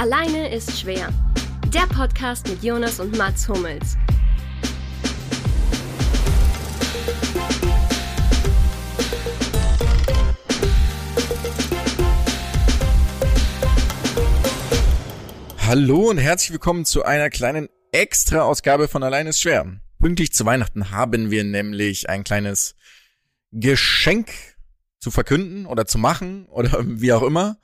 Alleine ist schwer. Der Podcast mit Jonas und Mats Hummels. Hallo und herzlich willkommen zu einer kleinen Extra-Ausgabe von Alleine ist schwer. Pünktlich zu Weihnachten haben wir nämlich ein kleines Geschenk zu verkünden oder zu machen oder wie auch immer.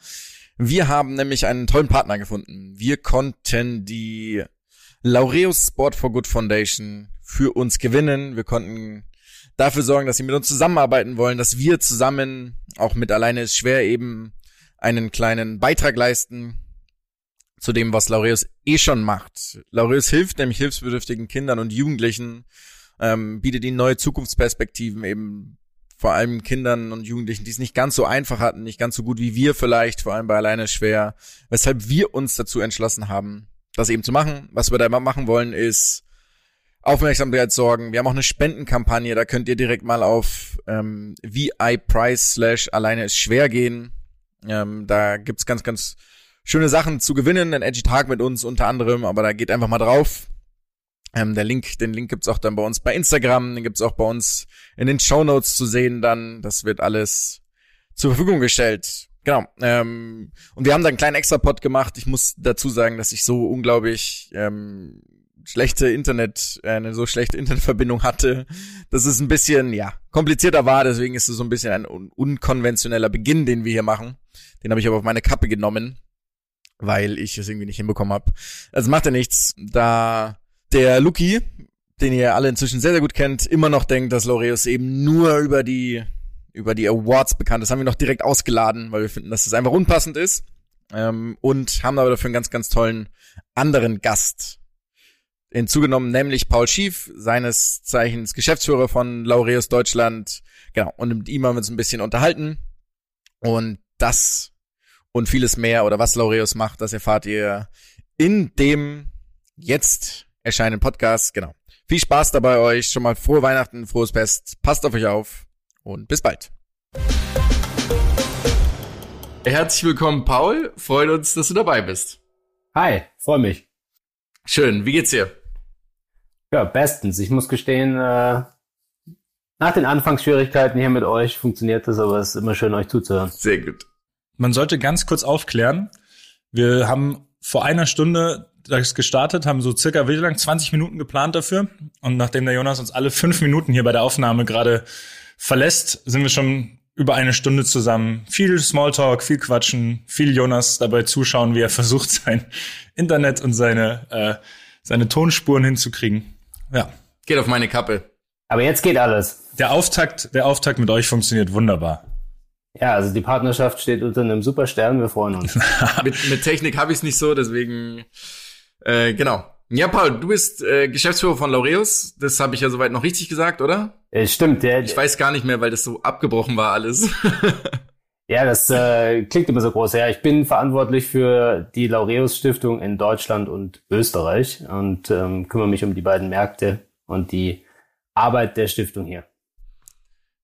Wir haben nämlich einen tollen Partner gefunden. Wir konnten die Laureus Sport for Good Foundation für uns gewinnen. Wir konnten dafür sorgen, dass sie mit uns zusammenarbeiten wollen, dass wir zusammen, auch mit alleine ist schwer, eben einen kleinen Beitrag leisten zu dem, was Laureus eh schon macht. Laureus hilft nämlich hilfsbedürftigen Kindern und Jugendlichen, ähm, bietet ihnen neue Zukunftsperspektiven, eben vor allem Kindern und Jugendlichen, die es nicht ganz so einfach hatten, nicht ganz so gut wie wir vielleicht, vor allem bei alleine schwer, weshalb wir uns dazu entschlossen haben, das eben zu machen. Was wir da machen wollen, ist Aufmerksamkeit sorgen. Wir haben auch eine Spendenkampagne, da könnt ihr direkt mal auf ähm, VI Price slash alleine ist schwer gehen. Ähm, da gibt's ganz, ganz schöne Sachen zu gewinnen, ein Edgy Tag mit uns unter anderem, aber da geht einfach mal drauf. Ähm, der Link, den Link gibt's auch dann bei uns bei Instagram, den gibt's auch bei uns in den Show Notes zu sehen dann. Das wird alles zur Verfügung gestellt. Genau. Ähm, und wir haben da einen kleinen Extra-Pod gemacht. Ich muss dazu sagen, dass ich so unglaublich ähm, schlechte Internet, äh, eine so schlechte Internetverbindung hatte, dass es ein bisschen, ja, komplizierter war. Deswegen ist es so ein bisschen ein un unkonventioneller Beginn, den wir hier machen. Den habe ich aber auf meine Kappe genommen weil ich es irgendwie nicht hinbekommen habe. Also macht ja nichts, da der Luki, den ihr alle inzwischen sehr, sehr gut kennt, immer noch denkt, dass Laureus eben nur über die, über die Awards bekannt ist, haben wir noch direkt ausgeladen, weil wir finden, dass das einfach unpassend ist. Ähm, und haben aber dafür einen ganz, ganz tollen anderen Gast hinzugenommen, nämlich Paul Schief, seines Zeichens Geschäftsführer von Laureus Deutschland. Genau, und mit ihm haben wir uns ein bisschen unterhalten. Und das und vieles mehr oder was Laureus macht, das erfahrt ihr in dem jetzt erscheinenden Podcast. Genau. Viel Spaß dabei euch. Schon mal frohe Weihnachten, frohes Fest. Passt auf euch auf und bis bald. Herzlich willkommen, Paul. Freut uns, dass du dabei bist. Hi, freue mich. Schön. Wie geht's dir? Ja, bestens. Ich muss gestehen, äh, nach den Anfangsschwierigkeiten hier mit euch funktioniert das, aber es ist immer schön, euch zuzuhören. Sehr gut. Man sollte ganz kurz aufklären. Wir haben vor einer Stunde das gestartet, haben so circa wie lang 20 Minuten geplant dafür. Und nachdem der Jonas uns alle fünf Minuten hier bei der Aufnahme gerade verlässt, sind wir schon über eine Stunde zusammen. Viel Smalltalk, viel Quatschen, viel Jonas dabei zuschauen, wie er versucht, sein Internet und seine, äh, seine Tonspuren hinzukriegen. Ja. Geht auf meine Kappe. Aber jetzt geht alles. Der Auftakt, der Auftakt mit euch funktioniert wunderbar. Ja, also die Partnerschaft steht unter einem super Stern, wir freuen uns. mit, mit Technik habe ich es nicht so, deswegen äh, genau. Ja, Paul, du bist äh, Geschäftsführer von Laureus. Das habe ich ja soweit noch richtig gesagt, oder? Äh, stimmt, ja. Ich weiß gar nicht mehr, weil das so abgebrochen war alles. ja, das äh, klingt immer so groß. Ja, ich bin verantwortlich für die Laureus Stiftung in Deutschland und Österreich und ähm, kümmere mich um die beiden Märkte und die Arbeit der Stiftung hier.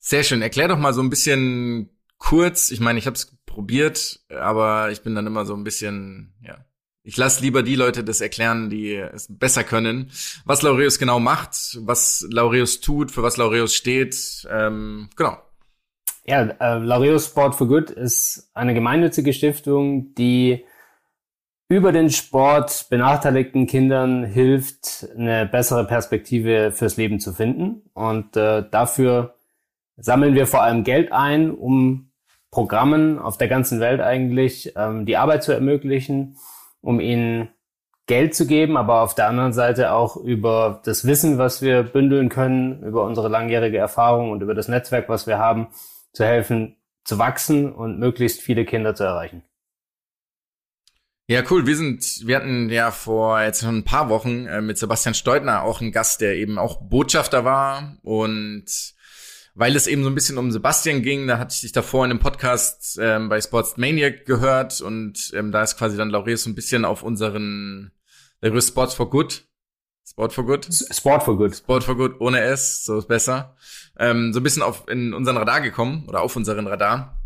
Sehr schön. Erklär doch mal so ein bisschen kurz. Ich meine, ich habe es probiert, aber ich bin dann immer so ein bisschen, ja. Ich lasse lieber die Leute das erklären, die es besser können, was Laureus genau macht, was Laureus tut, für was Laureus steht. Ähm, genau. Ja, äh, Laureus Sport for Good ist eine gemeinnützige Stiftung, die über den Sport benachteiligten Kindern hilft, eine bessere Perspektive fürs Leben zu finden. Und äh, dafür sammeln wir vor allem Geld ein, um Programmen auf der ganzen Welt eigentlich ähm, die Arbeit zu ermöglichen, um ihnen Geld zu geben, aber auf der anderen Seite auch über das Wissen, was wir bündeln können, über unsere langjährige Erfahrung und über das Netzwerk, was wir haben, zu helfen, zu wachsen und möglichst viele Kinder zu erreichen. Ja, cool. Wir sind, wir hatten ja vor jetzt schon ein paar Wochen äh, mit Sebastian Steutner auch einen Gast, der eben auch Botschafter war und weil es eben so ein bisschen um Sebastian ging, da hatte ich dich davor in einem Podcast ähm, bei Sports Maniac gehört und ähm, da ist quasi dann Laureus so ein bisschen auf unseren Laureus Sports for Good. Sport for Good? Sport for Good. Sport for Good ohne S, so ist besser. Ähm, so ein bisschen auf in unseren Radar gekommen oder auf unseren Radar.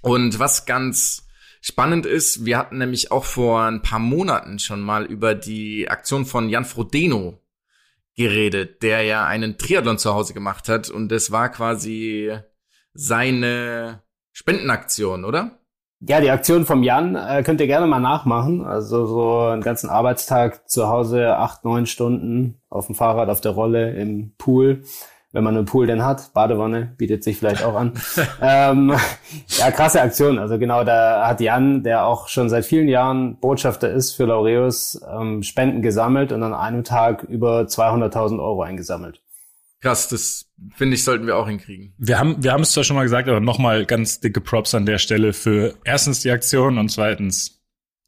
Und was ganz spannend ist, wir hatten nämlich auch vor ein paar Monaten schon mal über die Aktion von Jan Frodeno geredet, der ja einen Triathlon zu Hause gemacht hat und das war quasi seine Spendenaktion, oder? Ja, die Aktion vom Jan äh, könnt ihr gerne mal nachmachen. Also so einen ganzen Arbeitstag zu Hause, acht, neun Stunden auf dem Fahrrad, auf der Rolle, im Pool wenn man einen Pool denn hat. Badewanne bietet sich vielleicht auch an. ähm, ja, krasse Aktion. Also genau, da hat Jan, der auch schon seit vielen Jahren Botschafter ist für Laureus, ähm, Spenden gesammelt und an einem Tag über 200.000 Euro eingesammelt. Krass, das finde ich, sollten wir auch hinkriegen. Wir haben, wir haben es zwar schon mal gesagt, aber nochmal ganz dicke Props an der Stelle für erstens die Aktion und zweitens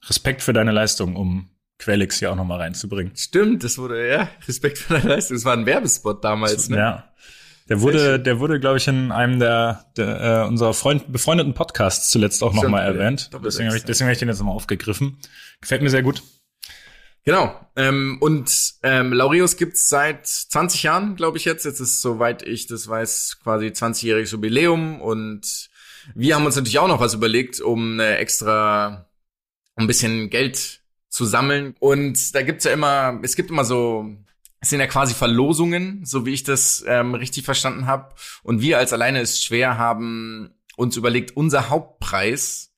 Respekt für deine Leistung, um Quelix hier auch nochmal reinzubringen. Stimmt, das wurde, ja, Respekt für deine Leistung. Das war ein Werbespot damals, ne? Ja. Der wurde, der wurde, glaube ich, in einem der, der äh, unserer Freund, befreundeten Podcasts zuletzt auch nochmal erwähnt. Deswegen habe ich, deswegen hab ich den jetzt nochmal aufgegriffen. Gefällt mir sehr gut. Genau. Ähm, und ähm, Laureus gibt's seit 20 Jahren, glaube ich jetzt. Jetzt ist, soweit ich das weiß, quasi 20-jähriges Jubiläum. Und wir haben uns natürlich auch noch was überlegt, um eine extra, um ein bisschen Geld zu sammeln. Und da gibt's ja immer, es gibt immer so es sind ja quasi Verlosungen, so wie ich das ähm, richtig verstanden habe. Und wir als Alleine ist schwer haben uns überlegt, unser Hauptpreis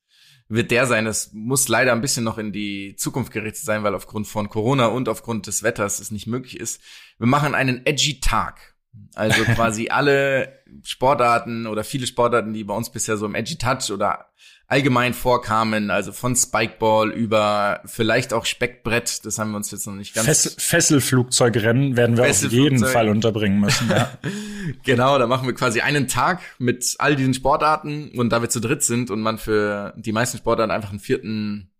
wird der sein. Es muss leider ein bisschen noch in die Zukunft gerichtet sein, weil aufgrund von Corona und aufgrund des Wetters es nicht möglich ist. Wir machen einen edgy Tag. Also quasi alle Sportarten oder viele Sportarten, die bei uns bisher so im Edgy Touch oder allgemein vorkamen, also von Spikeball über vielleicht auch Speckbrett, das haben wir uns jetzt noch nicht ganz. Fess Fesselflugzeugrennen werden wir auf jeden Fall unterbringen müssen. Ja. genau, da machen wir quasi einen Tag mit all diesen Sportarten und da wir zu dritt sind und man für die meisten Sportarten einfach einen vierten,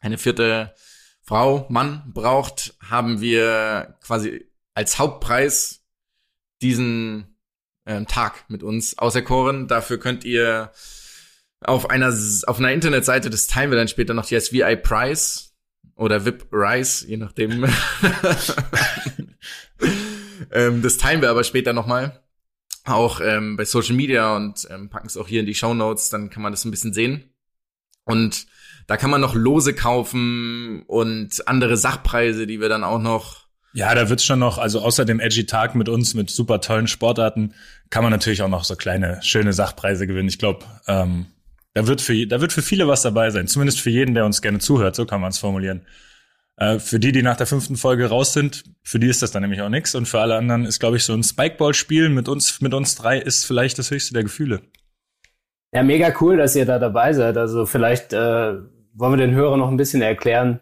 eine vierte Frau, Mann braucht, haben wir quasi als Hauptpreis diesen ähm, Tag mit uns auserkoren. Dafür könnt ihr auf einer, auf einer Internetseite, das teilen wir dann später noch, die heißt VI Price oder VIP Rice, je nachdem. ähm, das teilen wir aber später nochmal. Auch ähm, bei Social Media und ähm, packen es auch hier in die Show Notes, dann kann man das ein bisschen sehen. Und da kann man noch Lose kaufen und andere Sachpreise, die wir dann auch noch ja, da wird's schon noch, also außer dem Edgy Tag mit uns, mit super tollen Sportarten, kann man natürlich auch noch so kleine, schöne Sachpreise gewinnen. Ich glaube, ähm, da wird für, da wird für viele was dabei sein. Zumindest für jeden, der uns gerne zuhört. So kann man es formulieren. Äh, für die, die nach der fünften Folge raus sind, für die ist das dann nämlich auch nix. Und für alle anderen ist, glaube ich, so ein Spikeball-Spiel mit uns, mit uns drei ist vielleicht das höchste der Gefühle. Ja, mega cool, dass ihr da dabei seid. Also vielleicht äh, wollen wir den Hörern noch ein bisschen erklären,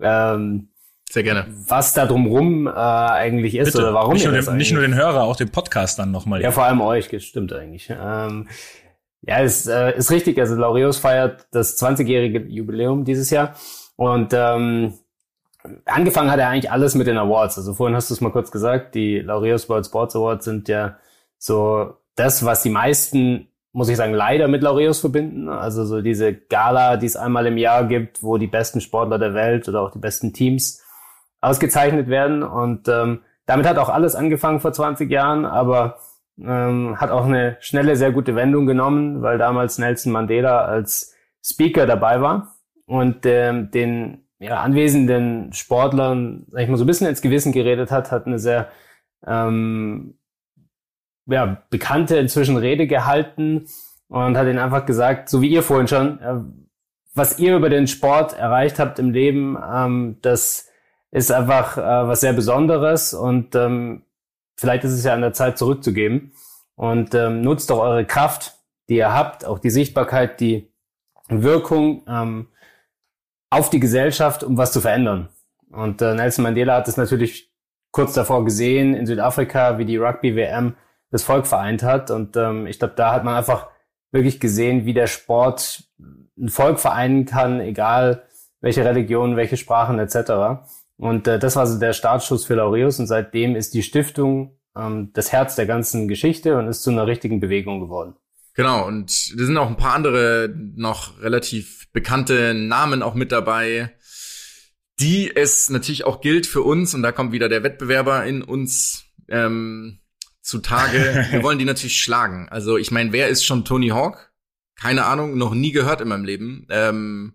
ähm, sehr gerne. Was da drumrum äh, eigentlich ist Bitte. oder warum nicht, nur den, nicht nur den Hörer, auch den Podcast dann nochmal. Ja, vor allem euch, stimmt eigentlich. Ähm, ja, es äh, ist richtig. Also Laureus feiert das 20-jährige Jubiläum dieses Jahr. Und ähm, angefangen hat er eigentlich alles mit den Awards. Also vorhin hast du es mal kurz gesagt, die Laureus World Sports Awards sind ja so das, was die meisten, muss ich sagen, leider mit Laureus verbinden. Also so diese Gala, die es einmal im Jahr gibt, wo die besten Sportler der Welt oder auch die besten Teams ausgezeichnet werden. Und ähm, damit hat auch alles angefangen vor 20 Jahren, aber ähm, hat auch eine schnelle, sehr gute Wendung genommen, weil damals Nelson Mandela als Speaker dabei war und ähm, den ja, anwesenden Sportlern, sag ich mal, so ein bisschen ins Gewissen geredet hat, hat eine sehr ähm, ja, bekannte inzwischen Rede gehalten und hat ihnen einfach gesagt, so wie ihr vorhin schon, äh, was ihr über den Sport erreicht habt im Leben, ähm, das ist einfach äh, was sehr Besonderes und ähm, vielleicht ist es ja an der Zeit zurückzugeben. Und ähm, nutzt doch eure Kraft, die ihr habt, auch die Sichtbarkeit, die Wirkung ähm, auf die Gesellschaft, um was zu verändern. Und äh, Nelson Mandela hat es natürlich kurz davor gesehen in Südafrika, wie die Rugby-WM das Volk vereint hat. Und ähm, ich glaube, da hat man einfach wirklich gesehen, wie der Sport ein Volk vereinen kann, egal welche Religion, welche Sprachen etc. Und äh, das war so der Startschuss für Laureus und seitdem ist die Stiftung ähm, das Herz der ganzen Geschichte und ist zu einer richtigen Bewegung geworden. Genau, und da sind auch ein paar andere noch relativ bekannte Namen auch mit dabei, die es natürlich auch gilt für uns, und da kommt wieder der Wettbewerber in uns ähm, zutage. Wir wollen die natürlich schlagen. Also ich meine, wer ist schon Tony Hawk? keine Ahnung, noch nie gehört in meinem Leben. Ähm,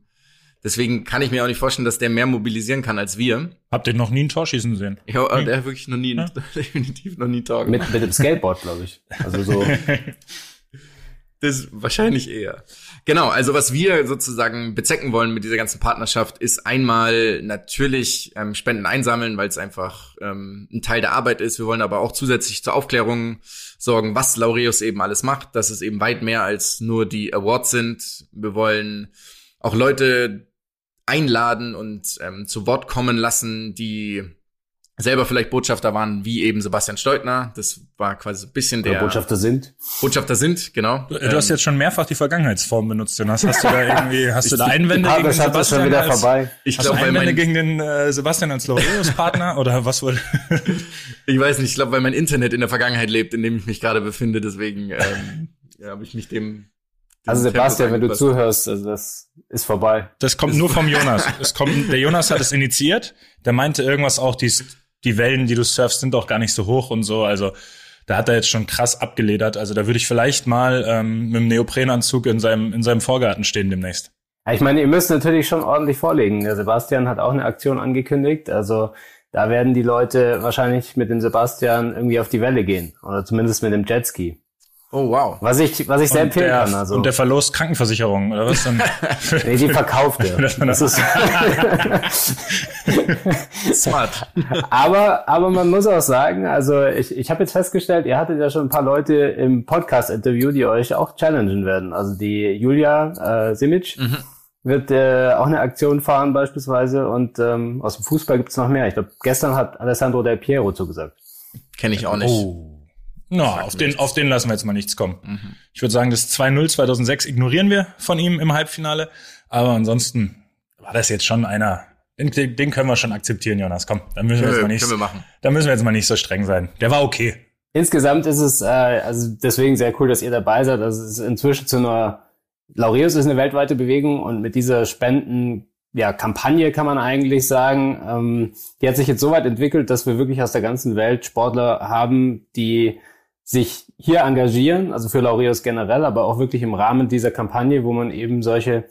deswegen kann ich mir auch nicht vorstellen, dass der mehr mobilisieren kann als wir. Habt ihr noch nie ein Tor schießen sehen? Ich habe hm. der hat wirklich noch nie, ja. definitiv noch nie Tor gemacht. Mit, mit dem Skateboard, glaube ich. Also so. Das wahrscheinlich eher. Genau, also was wir sozusagen bezwecken wollen mit dieser ganzen Partnerschaft ist einmal natürlich ähm, Spenden einsammeln, weil es einfach ähm, ein Teil der Arbeit ist. Wir wollen aber auch zusätzlich zur Aufklärung sorgen, was Laureus eben alles macht, dass es eben weit mehr als nur die Awards sind. Wir wollen auch Leute einladen und ähm, zu Wort kommen lassen, die selber vielleicht Botschafter waren, wie eben Sebastian Steutner. Das war quasi so ein bisschen der. Oder Botschafter sind. Botschafter sind, genau. Du, du hast ähm, jetzt schon mehrfach die Vergangenheitsform benutzt, Jonas. Hast du da irgendwie, hast du da Einwände gegen den Sebastian? Schon wieder als, vorbei. Ich glaube, Einwände gegen den äh, Sebastian als Laureus-Partner oder was wohl? ich weiß nicht. Ich glaube, weil mein Internet in der Vergangenheit lebt, in dem ich mich gerade befinde. Deswegen ähm, ja, habe ich mich dem also Sebastian, wenn du zuhörst, also das ist vorbei. Das kommt nur vom Jonas. Es kommt, der Jonas hat es initiiert. Der meinte irgendwas auch, die die Wellen, die du surfst, sind auch gar nicht so hoch und so. Also da hat er jetzt schon krass abgeledert. Also da würde ich vielleicht mal ähm, mit dem Neoprenanzug in seinem, in seinem Vorgarten stehen demnächst. Ja, ich meine, ihr müsst natürlich schon ordentlich vorlegen. Der Sebastian hat auch eine Aktion angekündigt. Also da werden die Leute wahrscheinlich mit dem Sebastian irgendwie auf die Welle gehen. Oder zumindest mit dem Jetski. Oh wow. Was ich, was ich sehr empfehlen der, kann. Also. Und der Verlust Krankenversicherung, oder was? Dann? nee, die verkauft er. Das ist Smart. aber, aber man muss auch sagen, also ich, ich habe jetzt festgestellt, ihr hattet ja schon ein paar Leute im Podcast-Interview, die euch auch challengen werden. Also die Julia äh, Simic mhm. wird äh, auch eine Aktion fahren beispielsweise und ähm, aus dem Fußball gibt's noch mehr. Ich glaube, gestern hat Alessandro Del Piero zugesagt. Kenne ich auch nicht. Oh. Na, auf den, auf den lassen wir jetzt mal nichts kommen. Mhm. Ich würde sagen, das 2-0 2006 ignorieren wir von ihm im Halbfinale. Aber ansonsten war das jetzt schon einer, den, den können wir schon akzeptieren, Jonas. Komm, dann müssen wir jetzt mal nicht, können wir machen. dann müssen wir jetzt mal nicht so streng sein. Der war okay. Insgesamt ist es, äh, also deswegen sehr cool, dass ihr dabei seid. Also es ist inzwischen zu einer, Laureus ist eine weltweite Bewegung und mit dieser Spenden, ja, Kampagne kann man eigentlich sagen, ähm, die hat sich jetzt so weit entwickelt, dass wir wirklich aus der ganzen Welt Sportler haben, die sich hier engagieren, also für Laureus generell, aber auch wirklich im Rahmen dieser Kampagne, wo man eben solche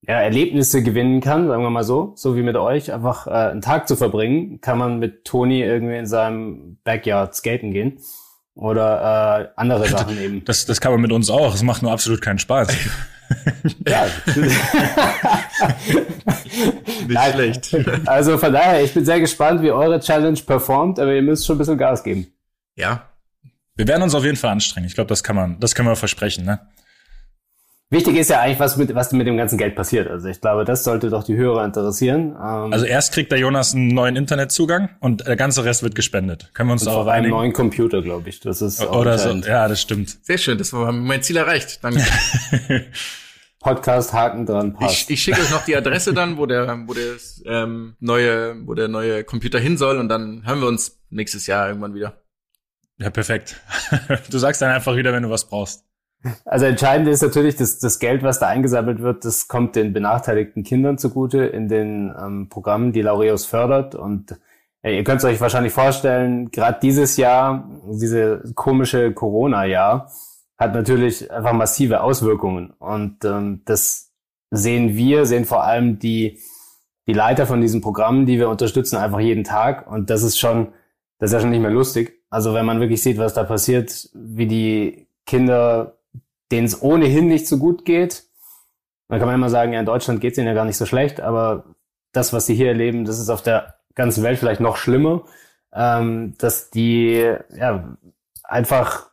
ja, Erlebnisse gewinnen kann, sagen wir mal so, so wie mit euch, einfach äh, einen Tag zu verbringen, kann man mit Toni irgendwie in seinem Backyard skaten gehen oder äh, andere Sachen eben. Das, das kann man mit uns auch, es macht nur absolut keinen Spaß. ja. Nicht schlecht. Also von daher, ich bin sehr gespannt, wie eure Challenge performt, aber ihr müsst schon ein bisschen Gas geben. Ja, wir werden uns auf jeden Fall anstrengen. Ich glaube, das kann man, das können wir versprechen, ne? Wichtig ist ja eigentlich, was mit, was mit dem ganzen Geld passiert. Also ich glaube, das sollte doch die Hörer interessieren. Ähm also erst kriegt der Jonas einen neuen Internetzugang und der ganze Rest wird gespendet. Können wir uns auch einen neuen Computer, glaube ich. Das ist oder so. Ja, das stimmt. Sehr schön, das war mein Ziel erreicht. Danke. Podcast Haken dran passt. Ich, ich schicke euch noch die Adresse dann, wo der, wo der ähm, neue, wo der neue Computer hin soll und dann hören wir uns nächstes Jahr irgendwann wieder. Ja, perfekt. Du sagst dann einfach wieder, wenn du was brauchst. Also entscheidend ist natürlich, dass das Geld, was da eingesammelt wird, das kommt den benachteiligten Kindern zugute in den ähm, Programmen, die Laureus fördert. Und ja, ihr könnt es euch wahrscheinlich vorstellen, gerade dieses Jahr, diese komische Corona-Jahr, hat natürlich einfach massive Auswirkungen. Und ähm, das sehen wir, sehen vor allem die, die Leiter von diesen Programmen, die wir unterstützen, einfach jeden Tag. Und das ist schon, das ist ja schon nicht mehr lustig. Also wenn man wirklich sieht, was da passiert, wie die Kinder, denen es ohnehin nicht so gut geht, dann kann man immer sagen, ja, in Deutschland geht es ihnen ja gar nicht so schlecht, aber das, was sie hier erleben, das ist auf der ganzen Welt vielleicht noch schlimmer, ähm, dass die ja einfach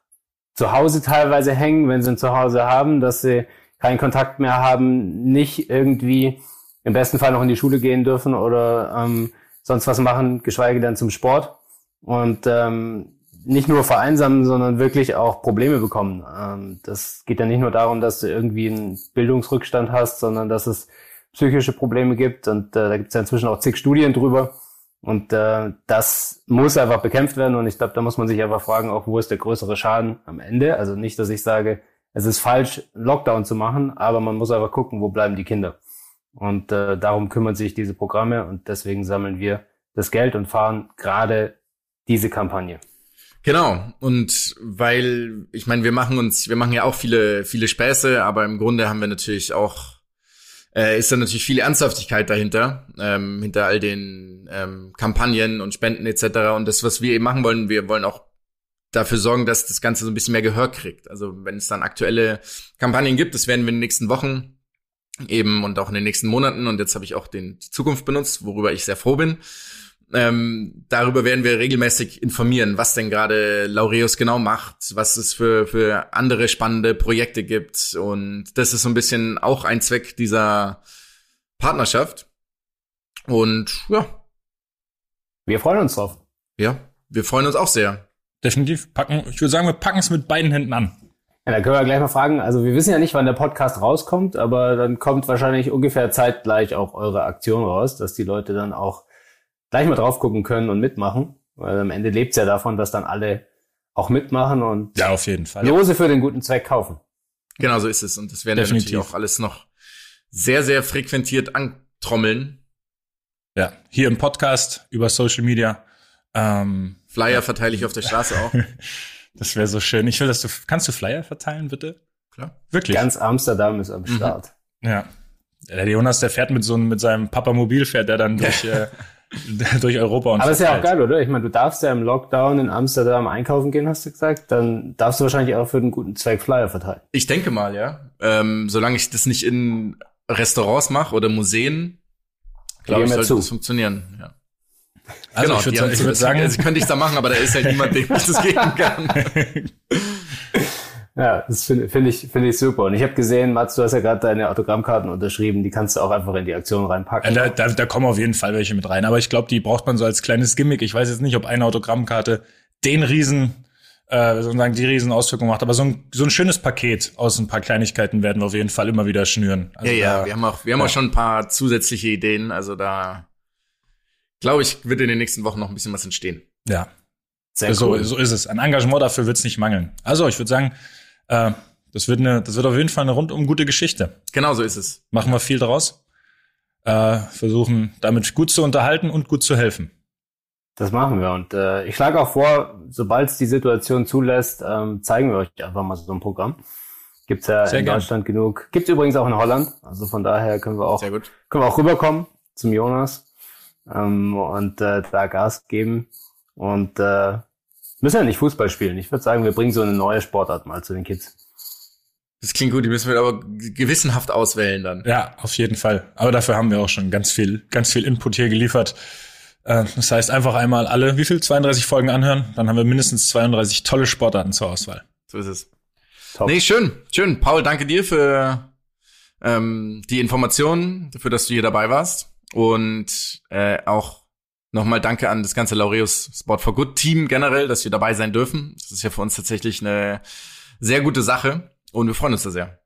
zu Hause teilweise hängen, wenn sie ein Zuhause haben, dass sie keinen Kontakt mehr haben, nicht irgendwie im besten Fall noch in die Schule gehen dürfen oder ähm, sonst was machen, geschweige denn zum Sport. Und ähm, nicht nur vereinsamen, sondern wirklich auch Probleme bekommen. Ähm, das geht ja nicht nur darum, dass du irgendwie einen Bildungsrückstand hast, sondern dass es psychische Probleme gibt und äh, da gibt es ja inzwischen auch zig Studien drüber. Und äh, das muss einfach bekämpft werden und ich glaube, da muss man sich einfach fragen, auch wo ist der größere Schaden am Ende. Also nicht, dass ich sage, es ist falsch, Lockdown zu machen, aber man muss einfach gucken, wo bleiben die Kinder. Und äh, darum kümmern sich diese Programme und deswegen sammeln wir das Geld und fahren gerade diese Kampagne. Genau. Und weil, ich meine, wir machen uns, wir machen ja auch viele, viele Späße, aber im Grunde haben wir natürlich auch, äh, ist da natürlich viel Ernsthaftigkeit dahinter, ähm, hinter all den ähm, Kampagnen und Spenden etc. Und das, was wir eben machen wollen, wir wollen auch dafür sorgen, dass das Ganze so ein bisschen mehr Gehör kriegt. Also wenn es dann aktuelle Kampagnen gibt, das werden wir in den nächsten Wochen eben und auch in den nächsten Monaten und jetzt habe ich auch den die Zukunft benutzt, worüber ich sehr froh bin. Ähm, darüber werden wir regelmäßig informieren, was denn gerade Laureus genau macht, was es für, für andere spannende Projekte gibt. Und das ist so ein bisschen auch ein Zweck dieser Partnerschaft. Und ja. Wir freuen uns drauf. Ja, wir freuen uns auch sehr. Definitiv packen, ich würde sagen, wir packen es mit beiden Händen an. Ja, da können wir gleich mal fragen. Also wir wissen ja nicht, wann der Podcast rauskommt, aber dann kommt wahrscheinlich ungefähr zeitgleich auch eure Aktion raus, dass die Leute dann auch gleich mal drauf gucken können und mitmachen. Weil am Ende lebt's ja davon, dass dann alle auch mitmachen und Ja, auf jeden Fall. Lose für den guten Zweck kaufen. Genau so ist es. Und das werden wir Definitiv. natürlich auch alles noch sehr, sehr frequentiert antrommeln. Ja, hier im Podcast, über Social Media. Ähm, Flyer verteile ich auf der Straße auch. das wäre so schön. Ich will, dass du, kannst du Flyer verteilen, bitte? Klar. Wirklich? Ganz Amsterdam ist am Start. Ja. Der Jonas, der fährt mit so einem, mit seinem Papamobil fährt der dann durch, äh, durch Europa und Aber ist ja auch geil, oder? Ich meine, du darfst ja im Lockdown in Amsterdam einkaufen gehen, hast du gesagt. Dann darfst du wahrscheinlich auch für den guten Zweck Flyer verteilen. Ich denke mal, ja. Ähm, solange ich das nicht in Restaurants mache oder Museen, glaube ich, sollte zu. das funktionieren. Ja. Also genau, ich würde würd sagen, also könnte ich da machen, aber da ist halt niemand, dem ich das geben kann. Ja, das finde find ich, finde ich super. Und ich habe gesehen, Mats, du hast ja gerade deine Autogrammkarten unterschrieben, die kannst du auch einfach in die Aktion Ja, reinpacken. da, da, da kommen auf jeden Fall welche mit rein. Aber ich glaube, die braucht man so als kleines Gimmick. Ich weiß jetzt nicht, ob eine Autogrammkarte den Riesen, äh, sozusagen die riesen Auswirkung macht. Aber so ein, so ein schönes Paket aus ein paar Kleinigkeiten werden wir auf jeden Fall immer wieder schnüren. Also ja, ja, da- wir haben auch, wir haben ja. auch schon ein paar zusätzliche Ideen. Also da glaube ich, wird in den nächsten Wochen noch ein bisschen was entstehen. ja. Sehr so, cool. so ist es. An Engagement dafür wird es nicht mangeln. Also ich würde sagen, äh, das wird eine, das wird auf jeden Fall eine rundum gute Geschichte. Genau so ist es. Machen wir viel draus. Äh, versuchen damit gut zu unterhalten und gut zu helfen. Das machen wir. Und äh, ich schlage auch vor, sobald es die Situation zulässt, ähm, zeigen wir euch einfach mal so ein Programm. Gibt's ja Sehr in gern. Deutschland genug. Gibt's übrigens auch in Holland. Also von daher können wir auch Sehr gut. können wir auch rüberkommen zum Jonas ähm, und äh, da Gas geben. Und äh, müssen ja nicht Fußball spielen. Ich würde sagen, wir bringen so eine neue Sportart mal zu den Kids. Das klingt gut, die müssen wir aber gewissenhaft auswählen dann. Ja, auf jeden Fall. Aber dafür haben wir auch schon ganz viel, ganz viel Input hier geliefert. Äh, Das heißt, einfach einmal alle, wie viel? 32 Folgen anhören, dann haben wir mindestens 32 tolle Sportarten zur Auswahl. So ist es. Top. Nee, schön, schön. Paul, danke dir für ähm, die Informationen, dafür, dass du hier dabei warst. Und äh, auch nochmal danke an das ganze Laureus Sport for Good Team generell, dass wir dabei sein dürfen. Das ist ja für uns tatsächlich eine sehr gute Sache und wir freuen uns da sehr.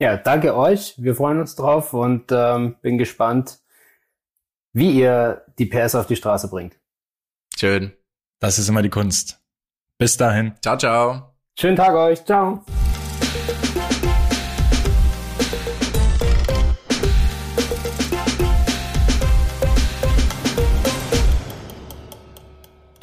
Ja, danke euch. Wir freuen uns drauf und ähm, bin gespannt, wie ihr die PS auf die Straße bringt. Schön. Das ist immer die Kunst. Bis dahin. Ciao, ciao. Schönen Tag euch. Ciao.